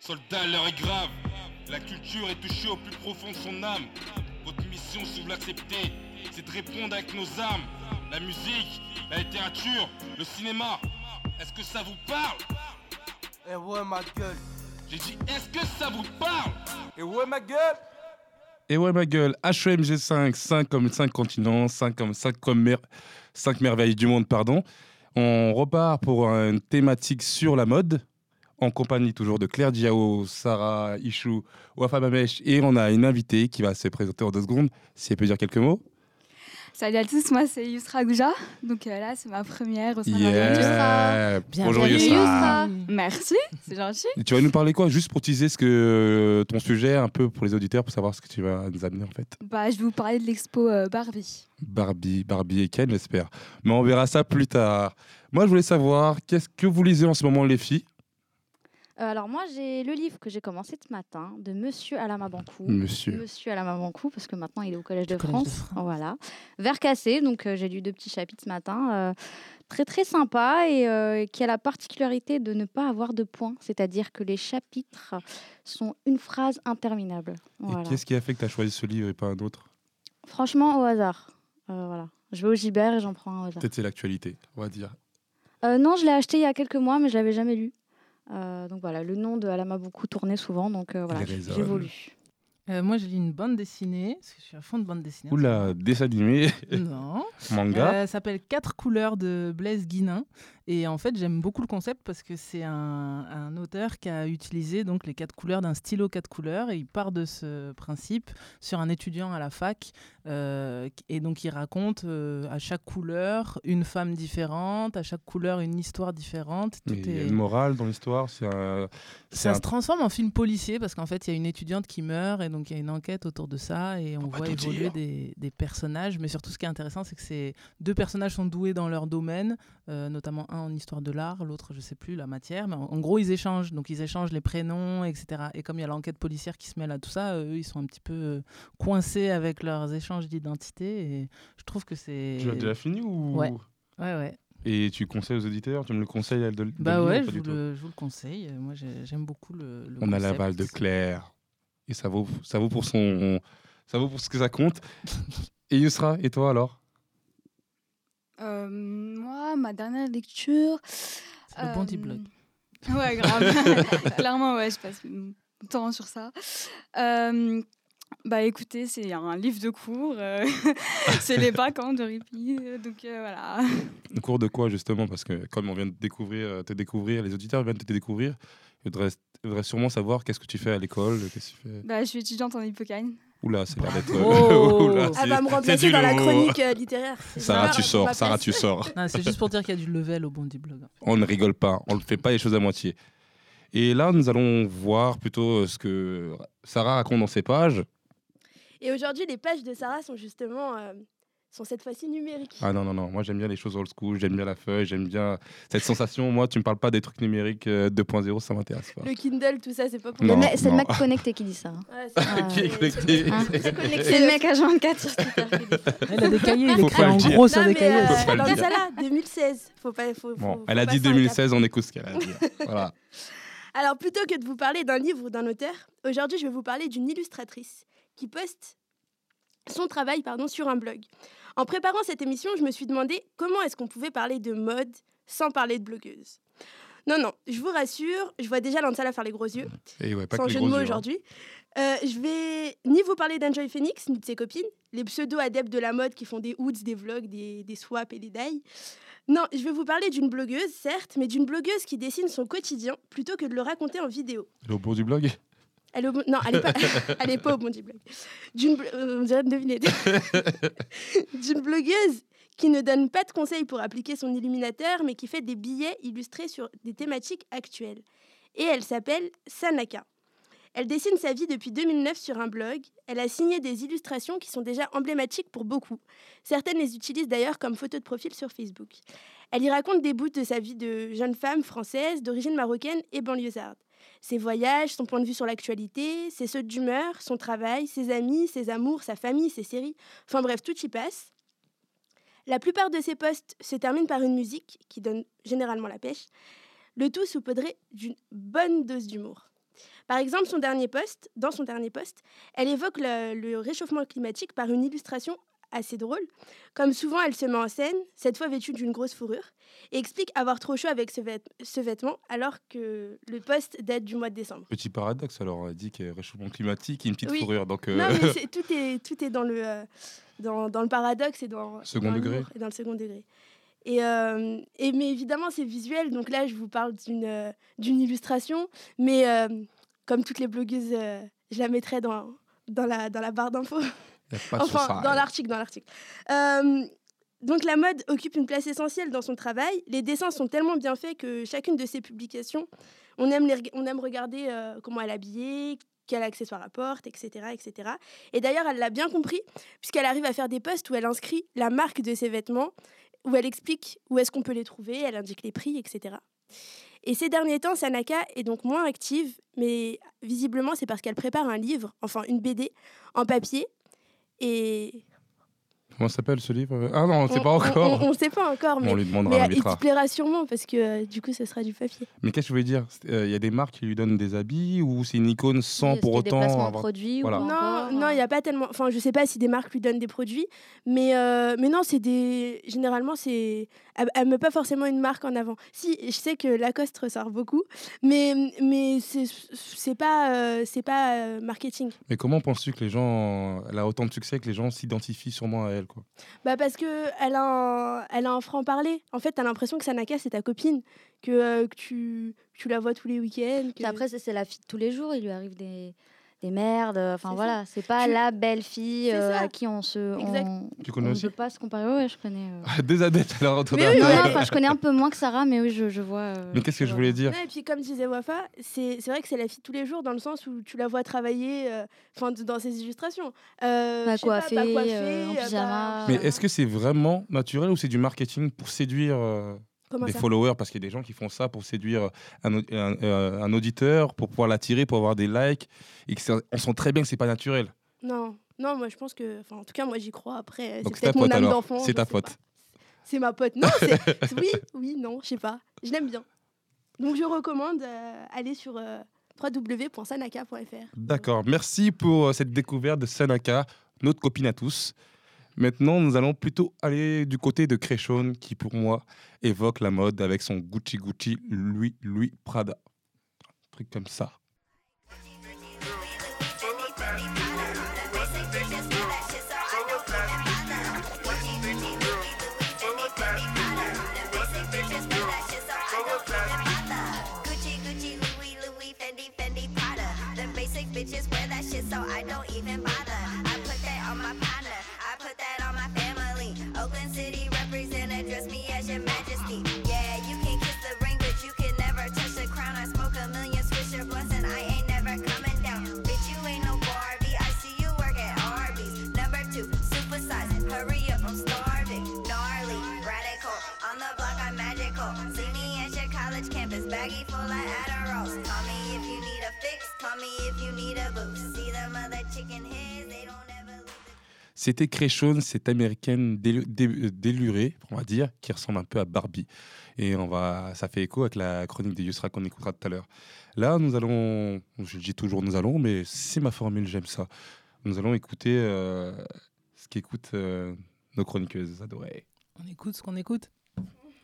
Soldat, l'heure est grave. La culture est touchée au plus profond de son âme. Votre mission, si vous l'acceptez, c'est de répondre avec nos armes. La musique, la littérature, le cinéma. Est-ce que ça vous parle? Eh ouais, ma gueule. J'ai dit, est-ce que ça vous parle? Eh ouais, ma gueule. Et ouais, ma gueule, HEMG 5, 5 comme 5 continents, 5 comme 5 comme mer- 5 merveilles du monde, pardon. On repart pour une thématique sur la mode, en compagnie toujours de Claire Diao, Sarah Ichou, Wafa Bamesh, et on a une invitée qui va se présenter en deux secondes, si elle peut dire quelques mots. Salut à tous, moi c'est Yusra Gouja. Donc euh, là, c'est ma première au sein de la Yeah. Bonjour Yusra. Merci, c'est gentil. Et Tu vas nous parler quoi Juste pour teaser ce que ton sujet, un peu pour les auditeurs, pour savoir ce que tu vas nous amener en fait. Bah, je vais vous parler de l'expo euh, Barbie. Barbie, Barbie et Ken, j'espère. Mais on verra ça plus tard. Moi, je voulais savoir, qu'est-ce que vous lisez en ce moment, les filles? Euh, alors moi, j'ai le livre que j'ai commencé ce matin de Monsieur Alama Bankou. Monsieur. Monsieur Alama Bankou, parce que maintenant il est au Collège de de France. France. Voilà. Vert cassé, donc euh, j'ai lu deux petits chapitres ce matin. euh, très très sympa et euh, qui a la particularité de ne pas avoir de points. C'est-à-dire que les chapitres sont une phrase interminable. Voilà. Et qu'est-ce qui a fait que tu as choisi ce livre et pas un autre? Franchement, au hasard. Euh, voilà. Je vais au Gibert et j'en prends un au hasard. Peut-être c'est l'actualité, on va dire. Euh, non, je l'ai acheté il y a quelques mois, mais je l'avais jamais lu. Euh, donc voilà, le nom de Alama beaucoup tournait souvent, donc euh, voilà, voulu. Euh, moi, j'ai lu une bande dessinée, parce que je suis à fond de bande dessinée. Oula, dessin animé. Non. manga. Euh, ça s'appelle Quatre couleurs de Blaise Guinin. Et en fait, j'aime beaucoup le concept parce que c'est un, un auteur qui a utilisé donc les quatre couleurs d'un stylo quatre couleurs. Et il part de ce principe sur un étudiant à la fac. euh, et donc, il raconte euh, à chaque couleur une femme différente, à chaque couleur une histoire différente. Tout il y a est- une morale dans l'histoire, c'est un... c'est Ça un- se transforme en film policier parce qu'en fait, il y a une étudiante qui meurt et donc il y a une enquête autour de ça et on voit évoluer des personnages. Mais surtout, ce qui est intéressant, c'est que ces deux personnages sont doués dans leur domaine, euh, notamment un en histoire de l'art, l'autre, je sais plus, la matière. Mais en, en gros, ils échangent. Donc, ils échangent les prénoms, etc. Et comme il y a l'enquête policière qui se mêle à tout ça, eux, ils sont un petit peu euh, coincés avec leurs échanges d'identité. Et je trouve que c'est. Tu l'as déjà fini ou Ouais. Ouais, ouais. Et tu conseilles aux auditeurs? Tu me le conseilles de, de Bah ouais, ou je vous, le, je vous le conseille. Moi, j'ai- j'aime beaucoup le. le On a concept. l'aval de Claire. Et ça vaut, ça vaut pour son... Ça vaut pour ce que ça compte. Et Yusra, et toi alors? Euh, moi, ma dernière lecture. C'est le Bondi Blog. Ouais, grave. Clairement, ouais, je passe mon temps sur ça. Euh, bah écoutez, c'est un livre de cours. euh, c'est les vacances de répit. euh, Donc euh, voilà. Au cours de quoi justement? Parce que comme on vient de découvrir, euh, te découvrir, les auditeurs viennent de te découvrir, ils voudraient, sûrement savoir qu'est-ce que tu fais à l'école. Qu'est-ce que tu fais? Bah, je suis étudiante en hippocane. Oula, c'est l'air d'être. Oh. Oula, Elle va me remplacer dans la chronique euh, littéraire. Sarah, Sarah tu sors. Sarah, tu sors. Non, c'est juste pour dire qu'il y a du level au Bondi Blog. On ne rigole pas. On ne fait pas les choses à moitié. Et là, nous allons voir plutôt euh, ce que Sarah raconte dans ses pages. Et aujourd'hui, les pages de Sarah sont justement euh, sont cette fois-ci numériques. Ah non, non, non. Moi, j'aime bien les choses old school. J'aime bien la feuille. J'aime bien cette sensation. Moi, tu me parles pas des trucs numériques euh, 2.0, ça m'intéresse pas. Le Kindle, tout ça, c'est pas pour Non, moi. C'est le mec connecté qui dit ça. hein. Ouais, c'est- Ah, Qui est connecté Hein c'est connecté. C'est le mec à 24 sur Twitter qui dit ça. Il a des cahiers, il écrit en gros sur des cahiers. euh, dans ça là, 2016. Faut pas, faut, Bon, faut- elle faut a dit passer un cap. 2016, on écoute ce qu'elle a dit. Voilà. Alors, plutôt que de vous parler d'un livre ou d'un auteur, aujourd'hui, je vais vous parler d'une illustratrice qui poste son travail pardon, sur un blog. En préparant cette émission, je me suis demandé comment est-ce qu'on pouvait parler de mode sans parler de blogueuse. Non, non, je vous rassure, je vois déjà Lansala faire les gros yeux, Et ouais, pas sans que jeu de mots hein. aujourd'hui. Euh, je vais ni vous parler d'Enjoy Phoenix, ni de ses copines, les pseudo-adeptes de la mode qui font des hoods, des vlogs, des, des swaps et des dailles. Non, je vais vous parler d'une blogueuse, certes, mais d'une blogueuse qui dessine son quotidien plutôt que de le raconter en vidéo. Elle est au bout du blog Elle est au bon- Non, elle n'est pas... elle est pas au Bondi Blog. D'une euh, on dirait une devinette. D'une blogueuse qui ne donne pas de conseils pour appliquer son illuminateur, mais qui fait des billets illustrés sur des thématiques actuelles. Et elle s'appelle Sanaka. Elle dessine sa vie depuis 2009 sur un blog. Elle a signé des illustrations qui sont déjà emblématiques pour beaucoup. Certaines les utilisent d'ailleurs comme photo de profil sur Facebook. Elle y raconte des bouts de sa vie de jeune femme française d'origine marocaine et banlieusarde ses voyages, son point de vue sur l'actualité, ses sautes d'humeur, son travail, ses amis, ses amours, sa famille, ses séries. Enfin bref, tout y passe. La plupart de ses posts se terminent par une musique qui donne généralement la pêche, le tout saupoudré d'une bonne dose d'humour. Par exemple, son dernier post, dans son dernier post, elle évoque le réchauffement climatique par une illustration assez drôle. Comme souvent, elle se met en scène, cette fois vêtue d'une grosse fourrure, et explique avoir trop chaud avec ce, vêt- ce vêtement alors que le post date du mois de décembre. Petit paradoxe, alors a dit qu'il y a réchauffement climatique et une petite Oui. fourrure. Donc, euh, Non, mais tout, est, tout est dans le, euh, dans, dans le paradoxe et dans, Second dans degré. Et dans le second degré. Et, euh, et, mais évidemment, c'est visuel. Donc là, je vous parle d'une d'une illustration. Mais comme toutes les blogueuses, je la mettrai dans, dans, la, dans la barre d'infos. pas enfin, dans l'article, dans l'article. Euh, donc la mode occupe une place essentielle dans son travail. Les dessins sont tellement bien faits que chacune de ses publications, on aime, les on aime regarder euh, comment elle est habillée, quel accessoire elle porte, etc. etc. Et d'ailleurs, elle l'a bien compris, puisqu'elle arrive à faire des posts où elle inscrit la marque de ses vêtements, où elle explique où est-ce qu'on peut les trouver, elle indique les prix, etc. Et ces derniers temps, Sanaka est donc moins active, mais visiblement, c'est parce qu'elle prépare un livre, enfin une BD, en papier. Et Comment ça s'appelle ce livre? Ah non, on ne sait on- pas on- encore. On ne sait pas encore, on mais, lui demandera, mais on il te plaira sûrement parce que euh, du coup, ce sera du papier. Mais qu'est-ce que je voulais dire? Euh, Il y a des marques qui lui donnent des habits ou c'est une icône sans pour autant avoir... produits Voilà. ou Non, euh, il n'y a pas tellement. Enfin, je sais pas si des marques lui donnent des produits, mais, euh, mais non, c'est des. Généralement, c'est. Elle, elle met pas forcément une marque en avant. Si, je sais que Lacoste ressort beaucoup, mais, mais c'est c'est pas, euh, c'est pas euh, marketing. Mais comment penses-tu que les gens... Elle a autant de succès que les gens s'identifient sûrement à elle? Quoi Bah parce que elle a un, elle a un franc-parler. En fait, tu as l'impression que Sanaka, c'est ta copine, que, euh, que, tu, tu la vois tous les week-ends. que- après, c'est c'est la fille de tous les jours. Il lui arrive des, des merdes. Enfin C'est voilà, c'est pas Tu- la belle fille euh, à qui on se. On, Tu connais on aussi ne peut pas se comparer. Ouais, je connais. euh. Des adeptes alors Mais d'un- oui, Non, enfin, je connais un peu moins que Sarah, mais oui, je, je vois. euh, Mais qu'est-ce que je voulais dire et puis comme disait Wafa, c'est c'est vrai que c'est la fille de tous les jours dans le sens où tu la vois travailler euh, enfin dans ses illustrations. Euh, Pas coiffée, pas euh, coiffée, en euh, pas- pyjama. Mais est-ce que c'est vraiment naturel ou c'est du marketing pour séduire euh, Comment des followers Parce qu'il y a des gens qui font ça pour séduire un, euh, un auditeur, pour pouvoir l'attirer, pour avoir des likes. Et que c'est- on sent très bien que c'est pas naturel. Non, non, moi je pense que, enfin en tout cas moi j'y crois. Après, Donc c'est peut-être mon âme d'enfant. C'est ta pote. C'est ma pote. Non, c'est oui, oui, non, je sais pas. Je l'aime bien. Donc je recommande euh, aller sur euh, www.sanaka.fr. D'accord. Merci pour euh, cette découverte de Sanaka, notre copine à tous. Maintenant, nous allons plutôt aller du côté de Créchon, qui pour moi évoque la mode avec son Gucci Gucci Louis Louis Prada. Un truc comme ça. C'était Créchon, cette américaine délu- dé- délurée, on va dire, qui ressemble un peu à Barbie. Et on va, ça fait écho avec la chronique de Yusra qu'on écoutera tout à l'heure. Là, nous allons, je dis toujours nous allons, mais c'est ma formule, j'aime ça. Nous allons écouter euh, ce qu'écoutent euh, nos chroniqueuses adorées. On écoute ce qu'on écoute?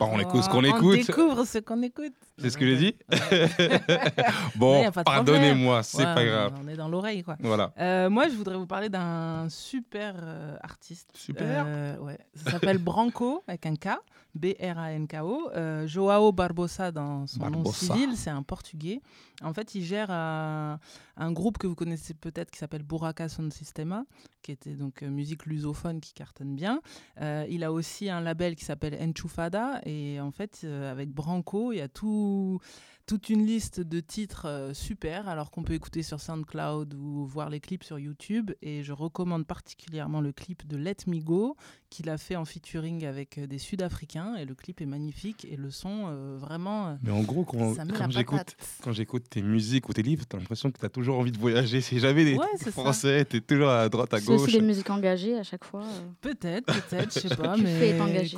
On écoute ce qu'on On écoute, découvre ce qu'on écoute. c'est ce que j'ai dit Bon, pardonnez-moi, c'est Ouais, pas on- grave. On est dans l'oreille, quoi. Voilà. Euh, moi, je voudrais vous parler d'un super euh, artiste. Super? Euh, ouais. Ça s'appelle Branco, avec un K, B-R-A-N-K-O. Euh, Joao Barbosa, dans son nom civil, c'est un Portugais. En fait, il gère un, un groupe que vous connaissez peut-être qui s'appelle Buraka Sound Sistema, qui était donc euh, musique lusophone qui cartonne bien. Euh, il a aussi un label qui s'appelle Enchufada. Et en fait, avec Branco, il y a tout toute une liste de titres euh, super, alors qu'on peut écouter sur SoundCloud ou voir les clips sur YouTube. Et je recommande particulièrement le clip de Let Me Go, qu'il a fait en featuring avec euh, des Sud-Africains. Et le clip est magnifique et le son, euh, vraiment, Mais en gros, quand, quand j'écoute patate. quand j'écoute tes musiques ou tes livres, t'as l'impression que t'as toujours envie de voyager. C'est jamais des Ouais, français, t'es toujours à droite, à C'est aussi gauche. des musiques engagées à chaque fois. euh. Peut-être, peut-être, je sais pas. Mais...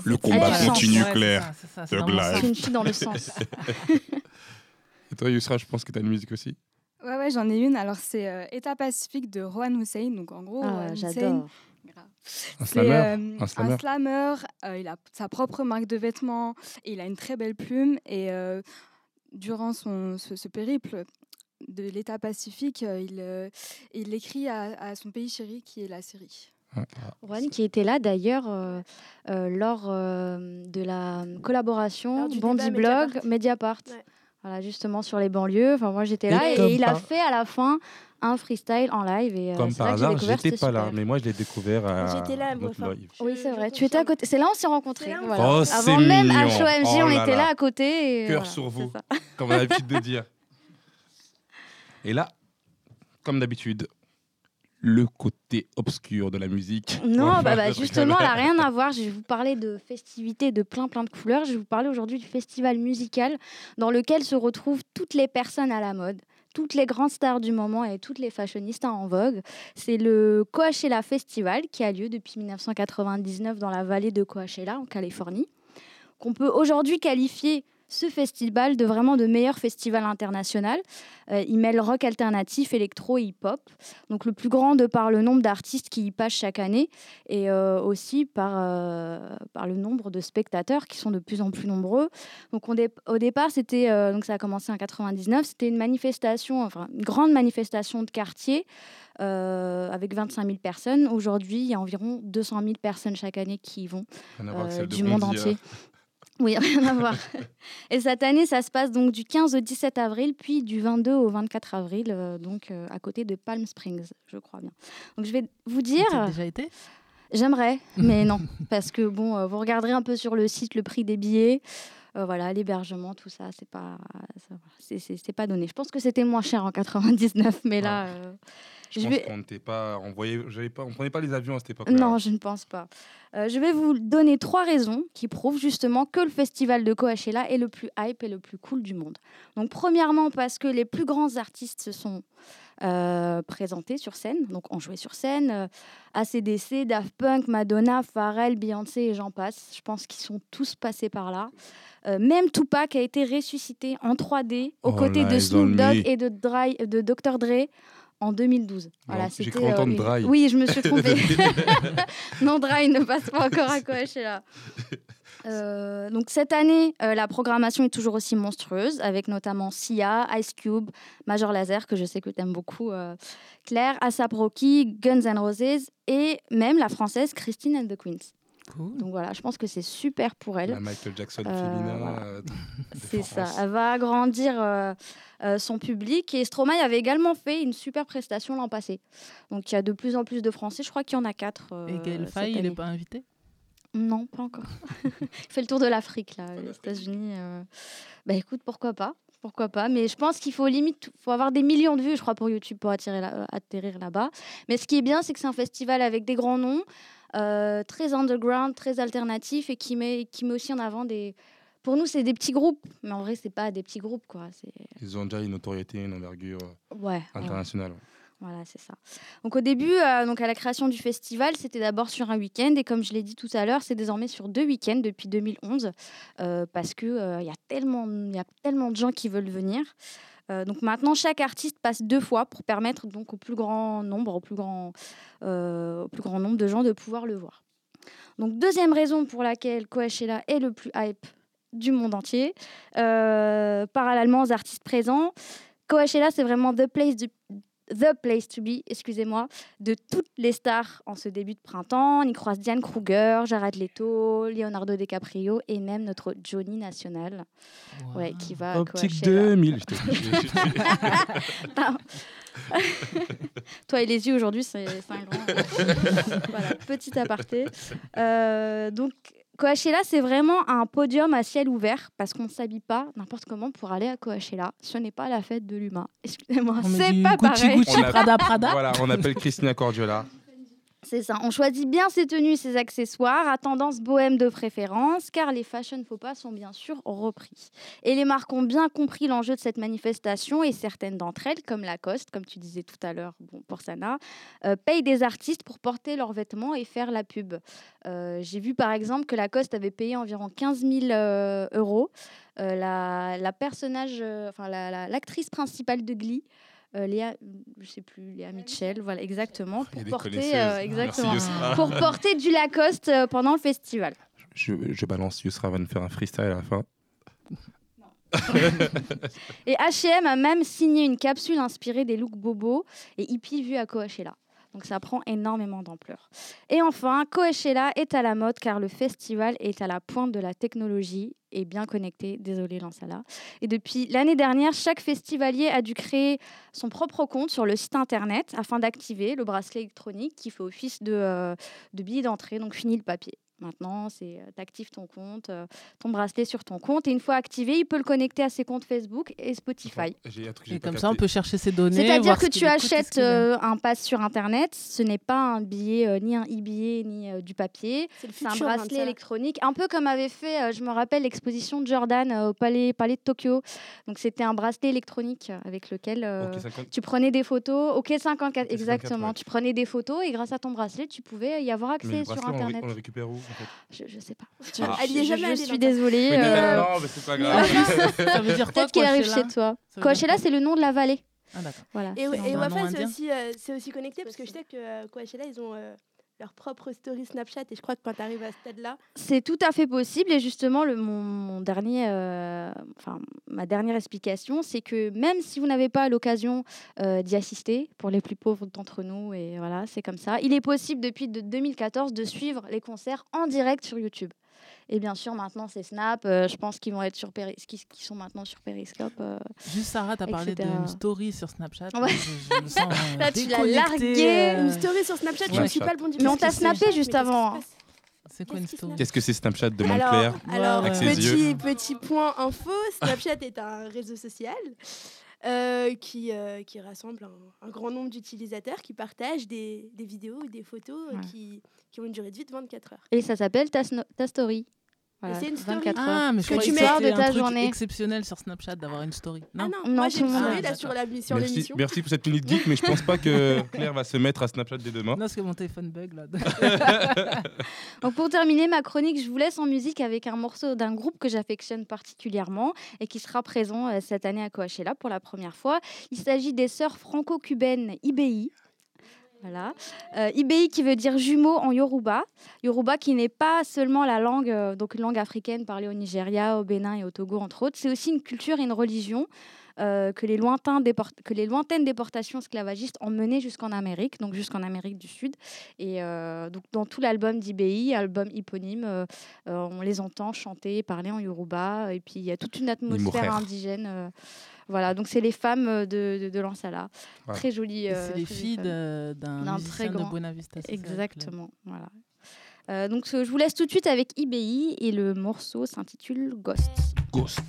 Le combat continue, Claire. c'est une fille dans le sens. Et toi, Yusra, je pense que t'as une musique aussi. Ouais, ouais, j'en ai une. Alors, c'est euh, État pacifique de Rohan Hussein. Donc, en gros, Ah, j'adore. Un C'est slammer. euh, Un slammer. slammer, euh, il a sa propre marque de vêtements, et il a une très belle plume. Et euh, durant son, ce, ce périple de l'État pacifique, euh, il, euh, il écrit à, à son pays chéri qui est la Syrie. Juan qui était là d'ailleurs euh, euh, lors euh, de la collaboration du Bandit Blog Mediapart. Mediapart. Ouais. Voilà, justement sur les banlieues. Enfin, moi j'étais là Et il a fait à la fin un freestyle en live. Et, euh, Comme par hasard, j'étais pas là, mais moi je l'ai découvert à J'étais là, moi, enfin, live. Oui, c'est vrai. Tu étais à côté. C'est là où on s'est rencontrés. Là on voilà. Oh, Avant c'est même mignon. HOMJ, Oh on là était là. là à côté. et Cœur voilà, sur vous. comme on a l'habitude de dire. Et là, comme d'habitude, le côté obscur de la musique. Non, bah, bah, justement, elle n'a rien à voir. Je vais vous parler de festivités de plein plein de couleurs. Je vais vous parler aujourd'hui du festival musical dans lequel se retrouvent toutes les personnes à la mode, toutes les grandes stars du moment et toutes les fashionistas en vogue. C'est le Coachella Festival qui a lieu depuis 1999 dans la vallée de Coachella en Californie, qu'on peut aujourd'hui qualifier ce festival de vraiment de meilleur festival international. Euh, il mêle rock alternatif, électro et hip-hop. Donc le plus grand de par le nombre d'artistes qui y passent chaque année et euh, aussi par, euh, par le nombre de spectateurs qui sont de plus en plus nombreux. Donc on dé- au départ, c'était euh, donc ça a commencé en 99, c'était une manifestation, enfin une grande manifestation de quartier avec 25 000 personnes. Aujourd'hui, il y a environ 200 000 personnes chaque année qui y vont du monde entier. Oui, rien à voir. Et cette année, ça se passe donc du 15 au 17 avril, puis du 22 au 24 avril, euh, donc euh, à côté de Palm Springs, je crois bien. Donc je vais vous dire, T'as déjà été? J'aimerais, mais non, parce que bon, euh, vous regarderez un peu sur le site le prix des billets. euh, voilà, l'hébergement, tout ça, c'est pas, c'est- pas donné. Je pense que c'était moins cher en 99, mais là, euh, Je, je pense vais- qu'on n'était pas, on voyait, pas, on prenait pas les avions à cette époque. Non, je ne pense pas. Euh, je vais vous donner trois raisons qui prouvent justement que le festival de Coachella est le plus hype et le plus cool du monde. Donc, premièrement, parce que les plus grands artistes se sont euh, présentés sur scène, donc ont joué sur scène. euh, ACDC, Daft Punk, Madonna, Pharrell, Beyoncé et j'en passe. Je pense qu'ils sont tous passés par là. Euh, même Tupac a été ressuscité en 3D aux Oh côtés de Snoop Dogg et de, Dry- de Dr. Dre en 2012. Voilà, j'ai cru entendre une- Dry. Oui, je me suis trompée. non, Dry ne passe pas encore à Coachella. Euh, donc cette année, euh, la programmation est toujours aussi monstrueuse, avec notamment Sia, Ice Cube, Major Laser, que je sais que tu aimes beaucoup, euh, Claire, ASAP Rocky, Guns N' Roses, et même la française Christine and the Queens. Cool. Donc voilà, je pense que c'est super pour elle. La Michael Jackson Euh, féminin. voilà. euh, C'est ça. Elle va agrandir euh, euh, son public. Et Stromae avait également fait une super prestation l'an passé. Donc il y a de plus en plus de Français. Je crois qu'il y en a quatre. euh, Et Gaël Faye, il n'est pas invité? Non, pas encore. il fait le tour de l'Afrique, là, les États-Unis. euh. Bah écoute, pourquoi pas pourquoi pas Mais je pense qu'il faut limite, faut avoir des millions de vues, je crois, pour YouTube pour attirer euh, atterrir là-bas. Mais ce qui est bien, c'est que c'est un festival avec des grands noms, euh, très underground, très alternatif et qui met, qui met aussi en avant des. Pour nous, c'est des petits groupes, mais en vrai, c'est pas des petits groupes, quoi. Ils ont déjà une notoriété, une envergure ouais. internationale. ouais. Voilà, c'est ça. Donc au début, euh, donc à la création du festival, c'était d'abord sur un week-end et comme je l'ai dit tout à l'heure, c'est désormais sur deux week-ends depuis 2011 euh, parce que euh, il y a tellement, de gens qui veulent venir. Donc maintenant, chaque artiste passe deux fois pour permettre donc au plus grand nombre, au plus grand, au plus grand nombre de gens de pouvoir le voir. Donc deuxième raison pour laquelle Coachella est le plus hype du monde entier, parallèlement aux artistes présents. Coachella, c'est vraiment the place du- the place to be, excusez-moi, de toutes les stars en ce début de printemps. On y croise Diane Kruger, Jared Leto, Leonardo DiCaprio et même notre Johnny National, ouais, qui va Optique Coachella. 2000. je te- je- je- je- Toi et les yeux aujourd'hui, c'est c'est un grand. voilà, petit aparté. Euh, donc, Coachella, c'est vraiment un podium à ciel ouvert parce qu'on ne s'habille pas n'importe comment pour aller à Coachella. Ce n'est pas la fête de l'humain. Excusez-moi, c'est pas Gucci, pareil. Gucci, Prada, Prada. Voilà, on appelle Christina Cordiola. C'est ça. On choisit bien ses tenues, ses accessoires, à tendance bohème de préférence, car les fashion faux pas sont bien sûr repris. Et les marques ont bien compris l'enjeu de cette manifestation et certaines d'entre elles, comme Lacoste, comme tu disais tout à l'heure bon, pour Sana, euh, payent des artistes pour porter leurs vêtements et faire la pub. Euh, J'ai vu par exemple que Lacoste avait payé environ 15 000 euh, euros. La, la personnage, enfin la- la- l'actrice principale de Glee. Euh, Léa, je sais plus, Léa Mitchell, voilà, exactement, pour porter, euh, exactement, pour porter du Lacoste euh, pendant le festival. Je, je balance, Yusra va nous faire un freestyle à la fin. Et H&M a même signé une capsule inspirée des looks bobo et hippie vus à Coachella. Donc ça prend énormément d'ampleur. Et enfin, Coachella est à la mode car le festival est à la pointe de la technologie et bien connecté. Désolé Lansala. Et depuis l'année dernière, chaque festivalier a dû créer son propre compte sur le site internet afin d'activer le bracelet électronique qui fait office de, euh, de billet d'entrée. Donc fini le papier. Maintenant, c'est tu actives ton compte, euh, ton bracelet sur ton compte et une fois activé, il peut le connecter à ses comptes Facebook et Spotify. Et comme ça, on peut chercher ses données. C'est-à-dire voir que ce tu écoute achètes euh, un pass sur Internet, ce n'est pas un billet, euh, ni un e-billet, ni euh, du papier. C'est un hein, bracelet électronique, un peu comme avait fait, euh, je me rappelle, l'exposition de Jordan euh, au palais, palais de Tokyo. Donc c'était un bracelet électronique euh, avec lequel euh, Ok, 50. tu prenais des photos. Ok, 54, Ok, 54, exactement. ouais. Tu prenais des photos et grâce à ton bracelet, tu pouvais y avoir Mais accès sur on Internet. on le récupère où? En fait Je, je sais pas. Ah. Elle y est Je- jamais je suis désolée. Mais euh, non, mais c'est pas grave. Ça veut dire quoi Peut-être qu'il arrive Coachella chez toi. Coachella, c'est le nom de la vallée. Ah, d'accord. Voilà. Et, et Wafa, c'est aussi, euh, aussi connecté parce que je sais que euh, Coachella, ils ont euh, leur propre story Snapchat et je crois que quand tu arrives à ce stade-là, C'est tout à fait possible et justement le, mon, mon dernier, euh, enfin ma dernière explication, c'est que même si vous n'avez pas l'occasion euh, d'y assister, pour les plus pauvres d'entre nous et voilà, c'est comme ça, il est possible depuis de 2014 de suivre les concerts en direct sur YouTube. Et bien sûr, maintenant c'est Snap. euh, je pense qu'ils vont être sur Péri- qui, qui sont maintenant sur Periscope. euh. Juste Sarah, t'as parlé d'une story sur Snapchat. Ouais. Je, je me sens euh, Là, tu l'as largué. euh, une story sur Snapchat, je ne suis pas le bon du Mais on t'a snappé juste avant. passe C'est quoi une story Qu'est-ce que c'est Snapchat demande alors, Claire. alors Avec ses petit, yeux. petit point info, Snapchat est un réseau social euh, qui, euh, qui rassemble un, un grand nombre d'utilisateurs qui partagent des, des vidéos ou des photos Ouais. qui, qui ont une durée de vie de 24 heures. Et ça s'appelle ta, ta story. Voilà, c'est une story. 24 heures. Ah, mais je Que tu mets- de ta un truc journée. exceptionnel sur Snapchat d'avoir une story. Non, ah non, Non, moi j'ai une story là sur la- sur Merci, l'émission. merci pour cette minute geek, mais je pense pas que Claire va se mettre à Snapchat dès demain. Non, parce que mon téléphone bug là. Donc pour terminer ma chronique, je vous laisse en musique avec un morceau d'un groupe que j'affectionne particulièrement et qui sera présent euh, cette année à Coachella pour la première fois. Il s'agit des sœurs franco-cubaines IBI. Voilà. Euh, IBI qui veut dire jumeaux en Yoruba. Yoruba qui n'est pas seulement la langue, euh, donc une langue africaine parlée au Nigeria, au Bénin et au Togo entre autres. C'est aussi une culture et une religion euh, que, les lointains déport- que les lointaines déportations esclavagistes ont mené jusqu'en Amérique, donc jusqu'en Amérique du Sud. Et donc dans tout l'album d'IBI, album éponyme, euh, on les entend chanter, parler en Yoruba. Et puis il y a toute une atmosphère indigène. Voilà, donc c'est les femmes euh, de, de, de Lansala. Ouais. Très jolies. Euh, c'est les filles de- d'un très de grand- Buena Vista. Exactement. Voilà. Euh, donc je vous laisse tout de suite avec IBI et le morceau s'intitule Ghost. Ghost.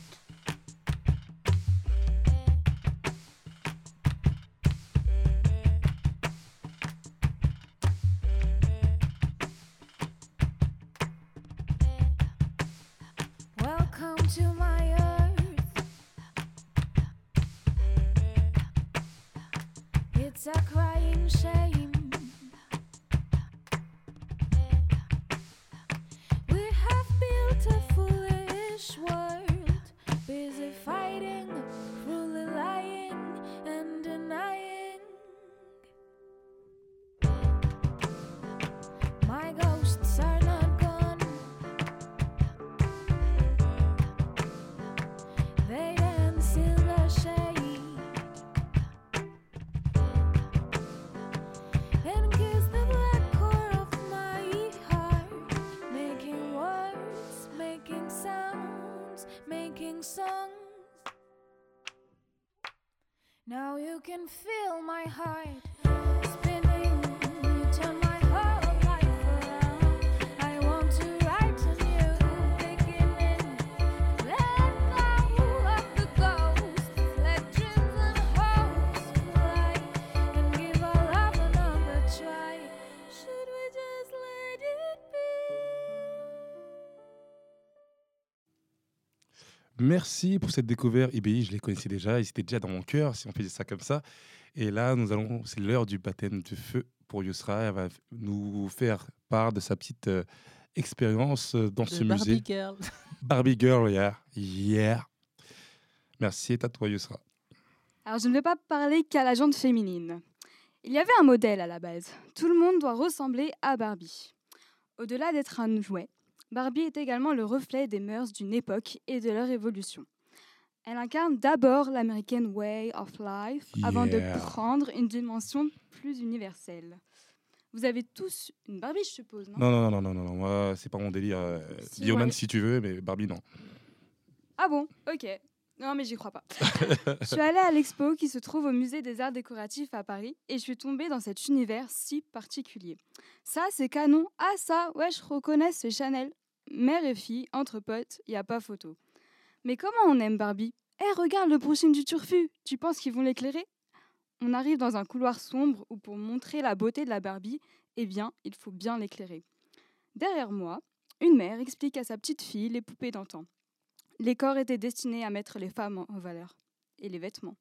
Crying shame. Now you can feel my heart Merci pour cette découverte. IBI, je les connaissais déjà. Ils étaient déjà dans mon cœur, si on faisait ça comme ça. Et là, nous allons, c'est l'heure du baptême de feu pour Yusra. Elle va nous faire part de sa petite euh, expérience euh, dans De ce Barbie musée. Girl. Barbie Girl, yeah. Yeah. Merci, et à toi, Yusra. Alors, je ne vais pas parler qu'à la jante féminine. Il y avait un modèle à la base. Tout le monde doit ressembler à Barbie. Au-delà d'être un jouet, Barbie est également le reflet des mœurs d'une époque et de leur évolution. Elle incarne d'abord l'American Way of Life avant de prendre une dimension plus universelle. Vous avez tous une Barbie, je suppose, non? Non, non, non, non, non, non, moi, c'est pas mon délire. euh, Si, Bioman, ouais. si tu veux, mais Barbie, non. Ah bon? Ok. Non, mais j'y crois pas. je suis allée à l'expo qui se trouve au musée des arts décoratifs à Paris et je suis tombée dans cet univers si particulier. Ça, c'est canon. Ah, ça, ouais, je reconnais, c'est Chanel. Mère et fille, entre potes, y a pas photo. Mais comment on aime Barbie? Eh, regarde le brushing du turfu Tu penses qu'ils vont l'éclairer? On arrive dans un couloir sombre où pour montrer la beauté de la Barbie, eh bien, il faut bien l'éclairer. Derrière moi, une mère explique à sa petite fille les poupées d'antan. Les corps étaient destinés à mettre les femmes en valeur. Et les vêtements.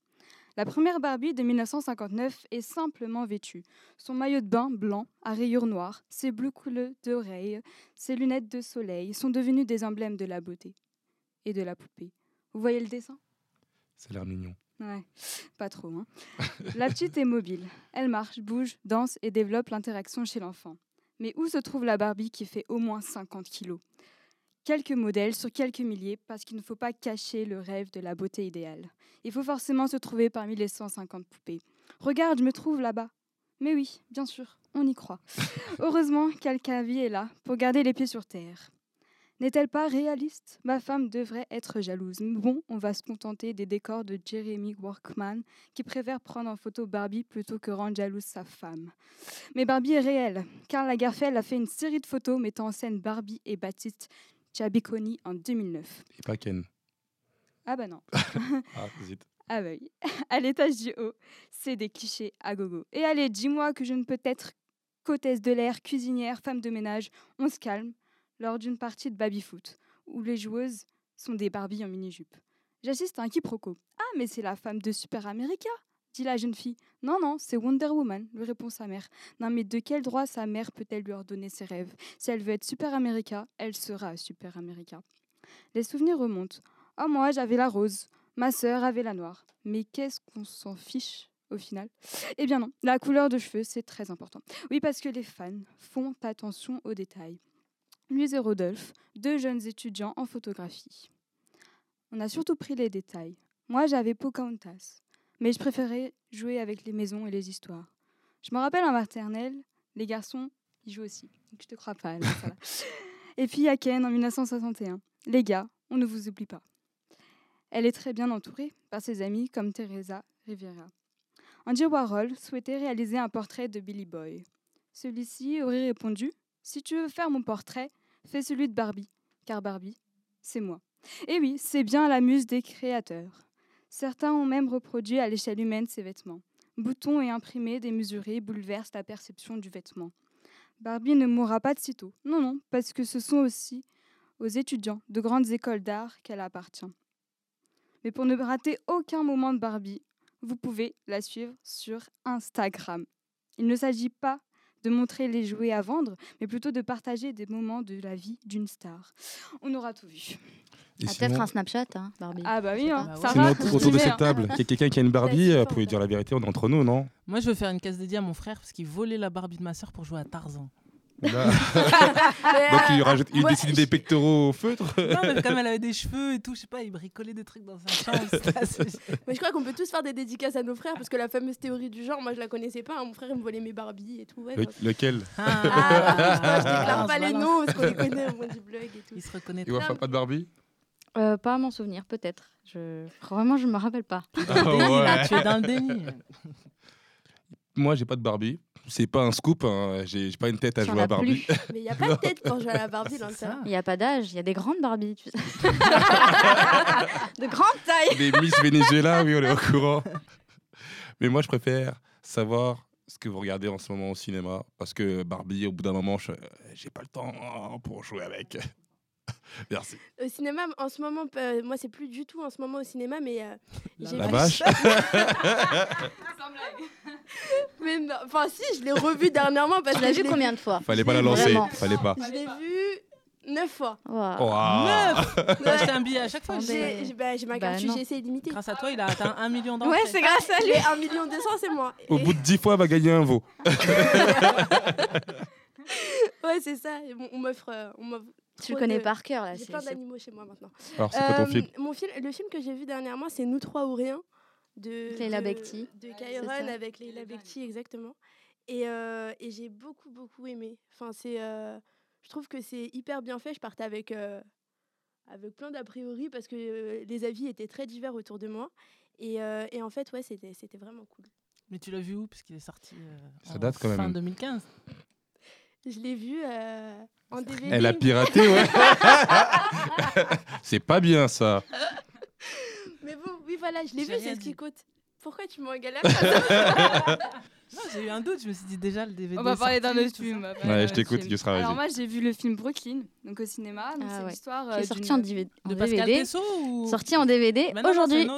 La première Barbie de 1959 est simplement vêtue. Son maillot de bain blanc à rayures noires, ses bleus couleurs d'oreilles, ses lunettes de soleil sont devenus des emblèmes de la beauté et de la poupée. Vous voyez le dessin? Ça a l'air mignon. Ouais, pas trop. Hein. La petite est mobile. Elle marche, bouge, danse et développe l'interaction chez l'enfant. Mais où se trouve la Barbie qui fait au moins 50 kilos? Quelques modèles sur quelques milliers parce qu'il ne faut pas cacher le rêve de la beauté idéale. Il faut forcément se trouver parmi les 150 poupées. Regarde, je me trouve là-bas. Mais oui, bien sûr, on y croit. Heureusement, Calcavi est là pour garder les pieds sur terre. N'est-elle pas réaliste? Ma femme devrait être jalouse. Bon, on va se contenter des décors de Jeremy Workman, qui préfère prendre en photo Barbie plutôt que rendre jalouse sa femme. Mais Barbie est réelle. Karl Lagerfeld a fait une série de photos mettant en scène Barbie et Baptiste Ciabiconi en 2009. Et pas Ken. Ah bah non. Ah, zut. Ah bah oui. À l'étage du haut, c'est des clichés à gogo. Et allez, dis-moi que je ne peux être qu'hôtesse de l'air, cuisinière, femme de ménage. On se calme lors d'une partie de baby-foot, où les joueuses sont des Barbies en mini-jupe. J'assiste à un quiproquo. Ah, mais c'est la femme de Super America dit la jeune fille. Non, non, c'est Wonder Woman, lui répond sa mère. Non, mais de quel droit sa mère peut-elle lui ordonner ses rêves? Si elle veut être Super America, elle sera Super America. Les souvenirs remontent. Oh, moi, j'avais la rose. Ma sœur avait la noire. Mais qu'est-ce qu'on s'en fiche au final? Eh bien non, la couleur de cheveux, c'est très important. Oui, parce que les fans font attention aux détails. Louise et Rodolphe, deux jeunes étudiants en photographie. On a surtout pris les détails. Moi, j'avais Pocahontas, mais je préférais jouer avec les maisons et les histoires. Je me rappelle en maternelle, les garçons, ils jouent aussi. Donc je te crois pas, ça. Et puis a Ken en 1961. Les gars, on ne vous oublie pas. Elle est très bien entourée par ses amis comme Teresa Rivera. Andy Warhol souhaitait réaliser un portrait de Billy Boy. Celui-ci aurait répondu Si tu veux faire mon portrait, fais celui de Barbie, car Barbie, c'est moi. Et oui, c'est bien la muse des créateurs. Certains ont même reproduit à l'échelle humaine ces vêtements. Boutons et imprimés démesurés bouleversent la perception du vêtement. Barbie ne mourra pas de sitôt. Non, non, parce que ce sont aussi aux étudiants de grandes écoles d'art qu'elle appartient. Mais pour ne rater aucun moment de Barbie, vous pouvez la suivre sur Instagram. Il ne s'agit pas de montrer les jouets à vendre, mais plutôt de partager des moments de la vie d'une star. On aura tout vu. Ah, sinon- Peut-être un Snapchat, hein, Barbie. Ah bah oui, hein, Bah ça Sinon, va. autour de cette hein. table, il y a quelqu'un qui a une Barbie, euh, vous pouvez ça. dire la vérité, on est entre nous, non? Moi, je veux faire une case dédiée à mon frère parce qu'il volait la Barbie de ma sœur pour jouer à Tarzan. Là- Donc il rajoute, il ouais, décide des pectoraux au feutre. non, mais comme elle avait des cheveux et tout, je sais pas, il bricolait des trucs dans sa chambre. Mais je crois qu'on peut tous faire des dédicaces à nos frères parce que la fameuse théorie du genre, moi je la connaissais pas. hein. Mon frère il me volait mes Barbies et tout. Ouais, Le- donc- lequel? Ah, Ah, je déclare pas les noms parce qu'on les connaît au moins du blog et tout. Il se reconnaît Il voit pas de Barbie Euh, pas à m'en souvenir, peut-être. Je... Vraiment, je me rappelle pas. déni, là, tu es dans le déni. Moi, j'ai pas de Barbie. C'est pas un scoop, hein. j'ai pas une tête à jouer à Barbie. plus. Mais il n'y a pas de tête quand je joue à la Barbie dans salon. Il n'y a pas d'âge, il y a des grandes Barbies. Tu sais. de grande taille. Les Miss Venezuela, oui, on est au courant. Mais moi, je préfère savoir ce que vous regardez en ce moment au cinéma. Parce que Barbie, au bout d'un moment, je- j'ai pas le temps pour jouer avec. Merci. Au cinéma, en ce moment, euh, moi c'est plus du tout en ce moment au cinéma, mais euh, La j'ai La vache Mais non, enfin si, je l'ai revu dernièrement parce Tu que l'as je vu combien de fois? Fallait pas la lancer, Vraiment. fallait pas. Je l'ai vu. Neuf fois. Waouh. Neuf T'as Ouais. acheté un billet à chaque fois. J'ai j'ai- bah, j'ai ma Bah, carte non. UGC illimitée. Grâce à toi, il a atteint un million d'entrées. Ouais, c'est grâce à lui. Les 1 million 200, c'est moi. Au Et- bout de 10 fois, elle va gagner un veau. Ouais, c'est ça. On, on m'offre. Tu le connais de- par cœur là. J'ai plein d'animaux chez moi maintenant. Alors, c'est quoi ton Euh, film? mon film Le film que j'ai vu dernièrement, c'est Nous trois ou rien de Leila de- Bekti. De Kairon ça. avec Leila Bekti, exactement. Et, euh, et j'ai beaucoup, beaucoup aimé. Enfin, c'est, euh, je trouve que c'est hyper bien fait. Je partais avec, euh, avec plein d'a priori parce que les avis étaient très divers autour de moi. Et, euh, et en fait, ouais, c'était, c'était vraiment cool. Mais tu l'as vu où? Puisqu'il est sorti euh, Ça en date quand même. fin 2015. Je l'ai vu euh, en DVD. Elle a piraté, ouais. c'est pas bien ça. Mais bon, oui, voilà, je l'ai vu, c'est ce qui compte. Pourquoi tu Non, j'ai eu un doute. Je me suis dit déjà le DVD. On va parler d'un autre film. Ouais, je t'écoute, film. Yusra, Alors moi, j'ai vu le film Brooklyn, donc au cinéma. Donc Ah c'est ouais. l'histoire Qui euh, est sorti en DVD. De Pascal DVD. Tessot ou Sorti en DVD aujourd'hui.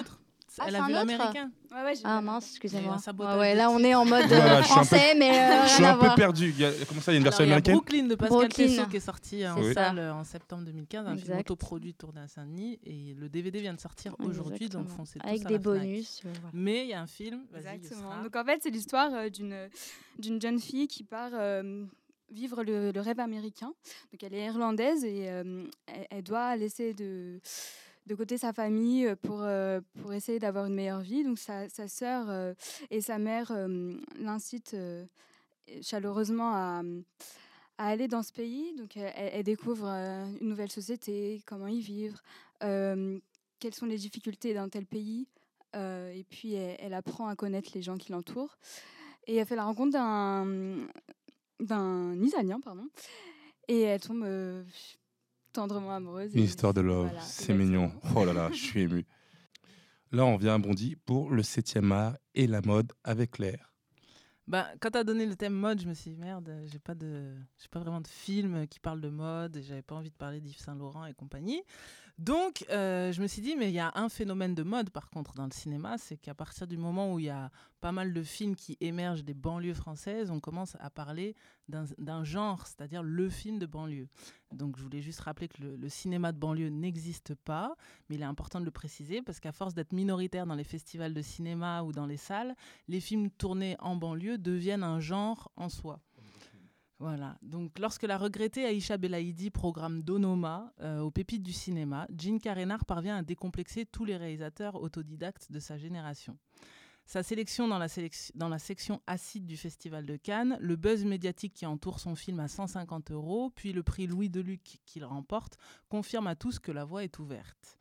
Ah, Elle a un vu l'américain. Ouais, Ah mince, excusez-moi. Ouais, là on est en mode Voilà, euh, je suis un peu- français, mais euh, Je suis un peu voir. perdu. Il y a- Comment ça, il y a une version américaine Brooklyn de Pascal Brooklyn. Tessot qui est sorti en ça. salle euh, en septembre 2015, un film autoproduit tourné à Saint-Denis et le DVD vient de sortir aujourd'hui, donc foncez Avec des bonus. euh. Mais il y a un film, Exactement. Donc en fait, c'est l'histoire euh, d'une d'une jeune fille qui part euh, vivre le, le rêve américain. Donc elle est irlandaise et euh, elle, elle doit laisser de de côté sa famille euh, pour, euh, pour essayer d'avoir une meilleure vie. Donc sa, sa sœur euh, et sa mère l'incitent chaleureusement à, à aller dans ce pays. Donc elle, découvre une nouvelle société, comment y vivre, quelles sont les difficultés dans tel pays. Et puis elle, apprend à connaître les gens qui l'entourent. Et elle fait la rencontre d'un d'un Italien, pardon. Et elle tombe tendrement amoureuse. Une histoire de love, voilà, c'est mignon. Oh là là, je suis ému. Là, on vient à Bondy pour le 7e art et la mode avec l'air. Bah, quand tu as donné le thème mode, je me suis dit merde, j'ai pas de j'ai pas vraiment de film qui parle de mode et j'avais pas envie de parler d'Yves Saint Laurent et compagnie. Donc euh, je me suis dit mais il y a un phénomène de mode par contre dans le cinéma, c'est qu'à partir du moment où il y a pas mal de films qui émergent des banlieues françaises, on commence à parler d'un genre, c'est-à-dire le film de banlieue. Donc je voulais juste rappeler que le cinéma de banlieue n'existe pas, mais il est important de le préciser parce qu'à force d'être minoritaire dans les festivals de cinéma ou dans les salles, les films tournés en banlieue deviennent un genre en soi. Voilà. Donc, lorsque la regrettée Aïcha Belaïdi programme Donoma euh, aux pépites du cinéma, Jean Carénard parvient à décomplexer tous les réalisateurs autodidactes de sa génération. Sa sélection dans la, sélec- dans la section acide du Festival de Cannes, le buzz médiatique qui entoure son film à 150 euros, puis le prix Louis Deluc qu'il remporte, confirment à tous que la voie est ouverte.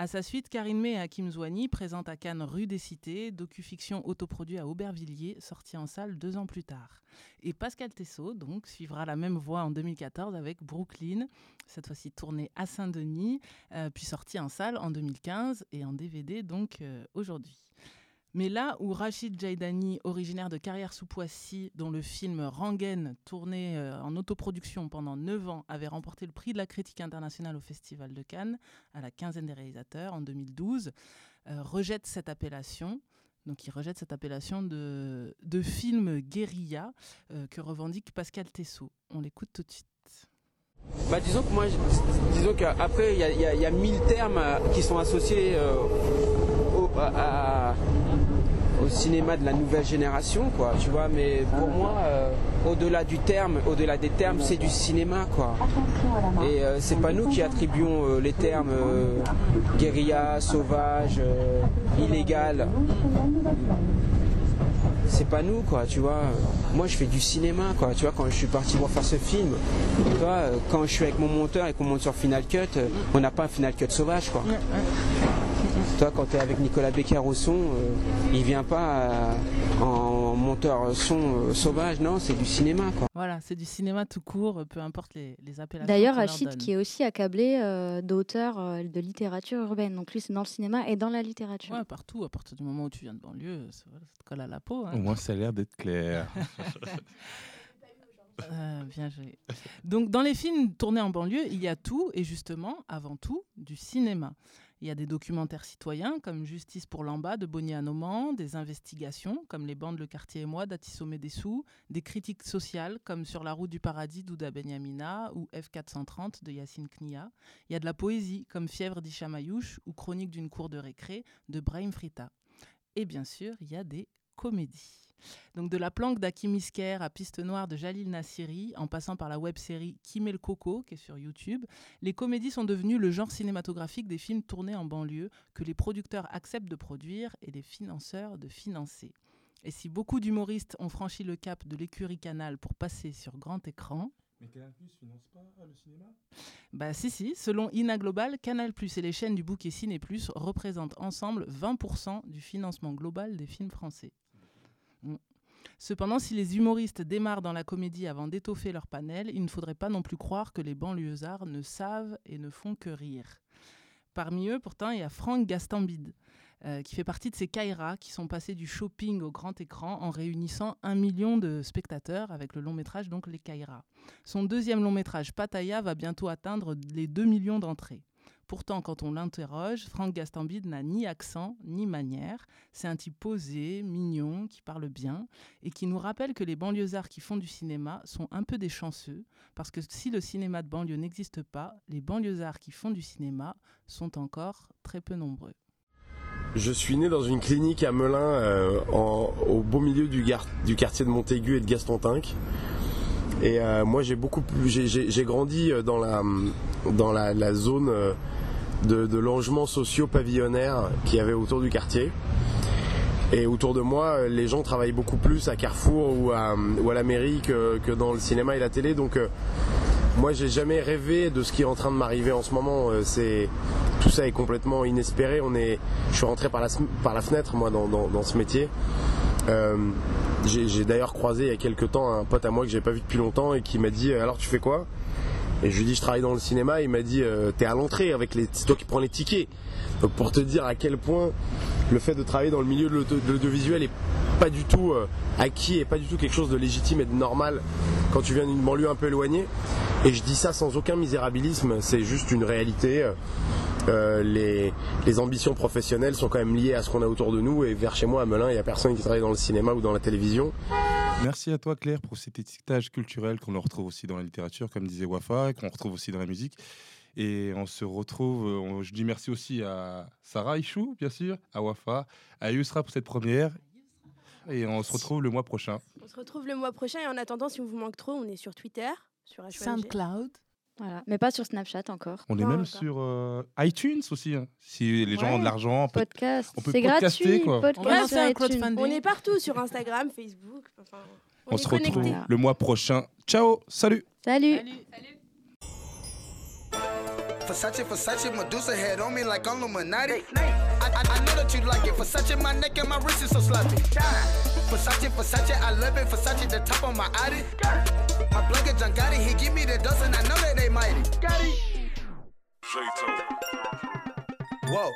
À sa suite, Karine May et Hakim Zouani présentent à Cannes Rue des Cités, docu-fiction autoproduit à Aubervilliers, sorti en salle deux ans plus tard. Et Pascal Tessot, donc, suivra la même voie en 2014 avec Brooklyn, cette fois-ci tournée à Saint-Denis, euh, puis sorti en salle en 2015 et en DVD donc euh, aujourd'hui. Mais là où Rachid Jaidani, originaire de Carrière-sous-Poissy, dont le film Rangen, tourné euh, en autoproduction pendant 9 ans, avait remporté le prix de la critique internationale au Festival de Cannes, à la quinzaine des réalisateurs en 2012, euh, rejette cette appellation. Donc il rejette cette appellation de, de film guérilla euh, que revendique Pascal Tessot. On l'écoute tout de suite. Bah disons que moi, disons qu'après il y a, mille termes qui sont associés au, cinéma de la nouvelle génération, quoi. Tu vois, mais pour moi, euh, au-delà du terme, au-delà des termes, c'est du cinéma, quoi. Et euh, c'est pas nous qui attribuons euh, les termes guérilla, sauvage, illégal. C'est pas nous, quoi, tu vois. Moi, je fais du cinéma, quoi. Tu vois, quand je suis parti pour faire ce film, tu vois, quand je suis avec mon monteur et qu'on monte sur Final Cut, on n'a pas un Final Cut sauvage, quoi. Toi, quand tu es avec Nicolas Becker au son, euh, il vient pas euh, en monteur son euh, sauvage, non, c'est du cinéma, quoi. Voilà, c'est du cinéma tout court, peu importe les, les appellations. D'ailleurs, Rachid, qui est aussi accablé euh, d'auteur euh, de littérature urbaine. Donc lui, c'est dans le cinéma et dans la littérature. Ouais, partout, à partir du moment où tu viens de banlieue, ça, te colle à la peau. hein. Au moins, ça a l'air d'être clair. Euh, bien joué. Donc, dans les films tournés en banlieue, il y a tout, et justement, avant tout, du cinéma. Il y a des documentaires citoyens comme Justice pour l'Amba de Bonnie Anoman, des investigations comme Les bandes Le Quartier et moi d'Atisomé Dessous, des critiques sociales comme Sur la route du paradis d'Ouda Benyamina ou F430 de Yacine Knia. Il y a de la poésie comme Fièvre d'Ichamayouche ou Chronique d'une cour de récré de Brahim Frita. Et bien sûr, il y a des comédies. Donc de la planque d'Hakim Isker à Piste Noire de Jalil Nassiri, en passant par la web-série Qui met le coco, qui est sur YouTube, les comédies sont devenues le genre cinématographique des films tournés en banlieue que les producteurs acceptent de produire et les financeurs de financer. Et si beaucoup d'humoristes ont franchi le cap de l'écurie Canal pour passer sur grand écran, Mais Canal Plus finance pas le cinéma? Bah si si, selon INA Global, Canal Plus et les chaînes du bouquet Ciné Plus représentent ensemble 20% du financement global des films français. Cependant, si les humoristes démarrent dans la comédie avant d'étoffer leur panel, il ne faudrait pas non plus croire que les banlieusards ne savent et ne font que rire. Parmi eux, pourtant, il y a Franck Gastambide, euh, qui fait partie de ces Kaira qui sont passés du shopping au grand écran en réunissant un million de spectateurs avec le long métrage, donc les Kaira. Son deuxième long métrage, Pattaya, va bientôt atteindre les 2 millions d'entrées. Pourtant, quand on l'interroge, Franck Gastambide n'a ni accent ni manière. C'est un type posé, mignon, qui parle bien et qui nous rappelle que les banlieusards qui font du cinéma sont un peu des chanceux parce que si le cinéma de banlieue n'existe pas, les banlieusards qui font du cinéma sont encore très peu nombreux. Je suis né dans une clinique à Melun, euh, au beau milieu du, quartier de Montaigu et de Gaston-Tinck. Et euh, moi, j'ai beaucoup, j'ai- grandi euh, dans la dans la, zone de, de logements sociaux pavillonnaires qu'il y avait autour du quartier. Et autour de moi, euh, les gens travaillent beaucoup plus à Carrefour ou à, ou à la mairie que, que dans le cinéma et la télé. Donc, euh, moi, j'ai jamais rêvé de ce qui est en train de m'arriver en ce moment. Euh, C'est tout ça est complètement inespéré. On est, je suis rentré par la, fenêtre moi dans, ce métier. Euh, j'ai d'ailleurs croisé il y a quelques temps un pote à moi que j'ai pas vu depuis longtemps et qui m'a dit alors tu fais quoi? Et je lui dit je travaille dans le cinéma. Il m'a dit euh, t'es à l'entrée avec les, c'est toi qui prends les tickets. Pour te dire à quel point le fait de travailler dans le milieu de l'audiovisuel est pas du tout euh, acquis et pas du tout quelque chose de légitime et de normal quand tu viens d'une banlieue un peu éloignée. Et je dis ça sans aucun misérabilisme, c'est juste une réalité. Euh, les, les ambitions professionnelles sont quand même liées à ce qu'on a autour de nous et vers chez moi à Melun, il n'y a personne qui travaille dans le cinéma ou dans la télévision. Merci à toi Claire pour cet étiquetage culturel qu'on le retrouve aussi dans la littérature, comme disait Wafa, et qu'on retrouve aussi dans la musique. Et on se retrouve, on- je dis merci aussi à Sarah Ichou, bien sûr, à Wafa, à Yusra pour cette première. Et on se retrouve le mois prochain. On se retrouve le mois prochain et en attendant, si on vous manque trop, on est sur Twitter, sur. SoundCloud. Voilà. Mais pas sur Snapchat encore. On est Non, même encore. sur euh, iTunes aussi. hein. Si les gens Ouais. ont de l'argent, on peut- Podcast. on peut C'est podcaster, gratuit. quoi. On va Podcast lancer sur un iTunes. crowdfunding. On est partout sur Instagram, Facebook. Enfin, on, on est se retrouve connectés. le mois prochain. Ciao, salut Salut. Versace, Versace, Medusa head on me like I'm Illuminati. I, I, I know that you like it. For Versace, my neck and my wrist is so sloppy. Versace, Versace, I love it. Versace, the top of my Audi. My get John Gotti. He give me the dust and I know that they mighty. Whoa.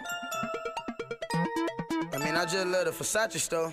I mean, I just love the Versace store.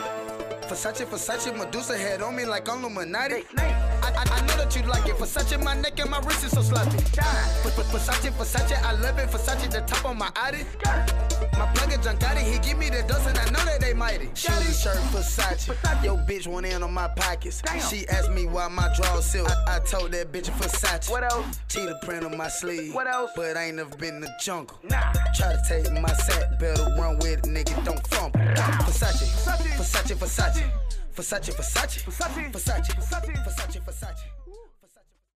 Medusa head on me like I'm Illuminati. I, I, I know that you like it. Versace, my neck and my wrist is so sloppy. Ver- ver- Versace, Versace, I love it. Versace, the top of my Audi. My plug is John Gotti. He give me the dust and I know that they mighty. And shirt, Versace. Yo, bitch went in on my pockets. She asked me why my drawers silk. I, I told that bitch Versace. What else? Cheetah print on my sleeve. What else? But I ain't never been in the jungle. Nah. Try to take my sack, better run with it, nigga. Don't fumble. Versace, Versace, Versace, Versace, Versace, Versace, Versace, Versace, Versace, Versace.